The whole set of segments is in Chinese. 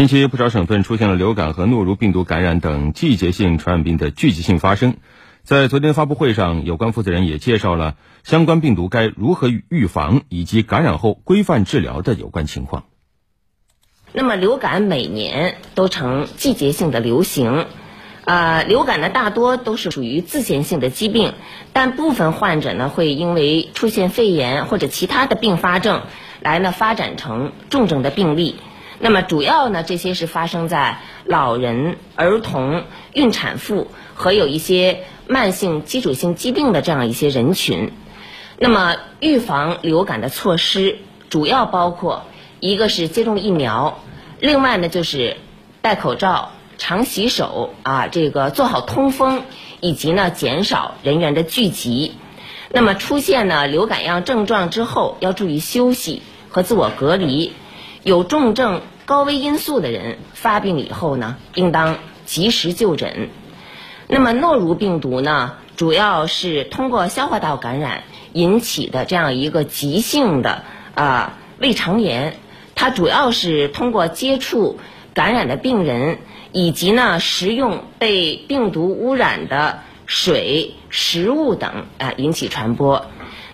近期不少省份出现了流感和诺如病毒感染等季节性传染病的聚集性发生。在昨天发布会上，有关负责人也介绍了相关病毒该如何预防以及感染后规范治疗的有关情况。那么，流感每年都呈季节性的流行，呃，流感呢大多都是属于自限性的疾病，但部分患者呢会因为出现肺炎或者其他的并发症，来呢发展成重症的病例。那么主要呢，这些是发生在老人、儿童、孕产妇和有一些慢性基础性疾病的这样一些人群。那么预防流感的措施主要包括一个是接种疫苗，另外呢就是戴口罩、常洗手啊，这个做好通风，以及呢减少人员的聚集。那么出现呢流感样症状之后，要注意休息和自我隔离。有重症、高危因素的人发病以后呢，应当及时就诊。那么诺如病毒呢，主要是通过消化道感染引起的这样一个急性的啊胃肠炎。它主要是通过接触感染的病人，以及呢食用被病毒污染的水、食物等啊引起传播。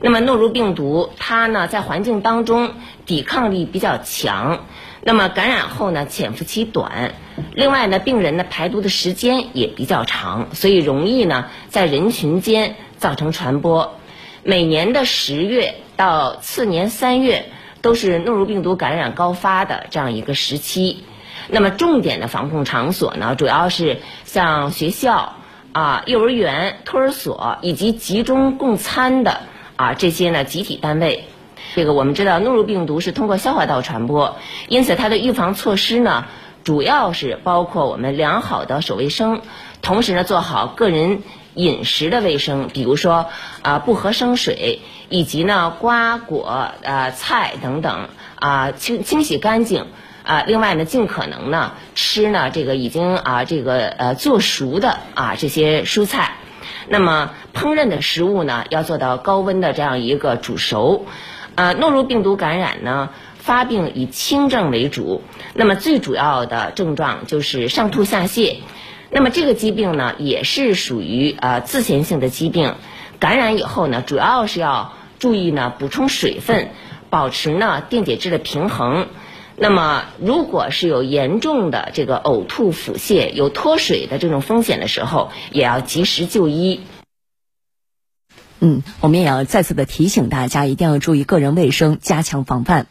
那么诺如病毒它呢在环境当中抵抗力比较强，那么感染后呢潜伏期短，另外呢病人呢排毒的时间也比较长，所以容易呢在人群间造成传播。每年的十月到次年三月都是诺如病毒感染高发的这样一个时期。那么重点的防控场所呢主要是像学校啊、幼儿园、托儿所以及集中供餐的。啊，这些呢集体单位，这个我们知道诺如病毒是通过消化道传播，因此它的预防措施呢，主要是包括我们良好的手卫生，同时呢做好个人饮食的卫生，比如说啊不喝生水，以及呢瓜果呃菜等等啊清清洗干净啊，另外呢尽可能呢吃呢这个已经啊这个呃做熟的啊这些蔬菜。那么烹饪的食物呢，要做到高温的这样一个煮熟。呃，诺如病毒感染呢，发病以轻症为主，那么最主要的症状就是上吐下泻。那么这个疾病呢，也是属于呃自限性的疾病。感染以后呢，主要是要注意呢补充水分，保持呢电解质的平衡。那么，如果是有严重的这个呕吐、腹泻、有脱水的这种风险的时候，也要及时就医。嗯，我们也要再次的提醒大家，一定要注意个人卫生，加强防范。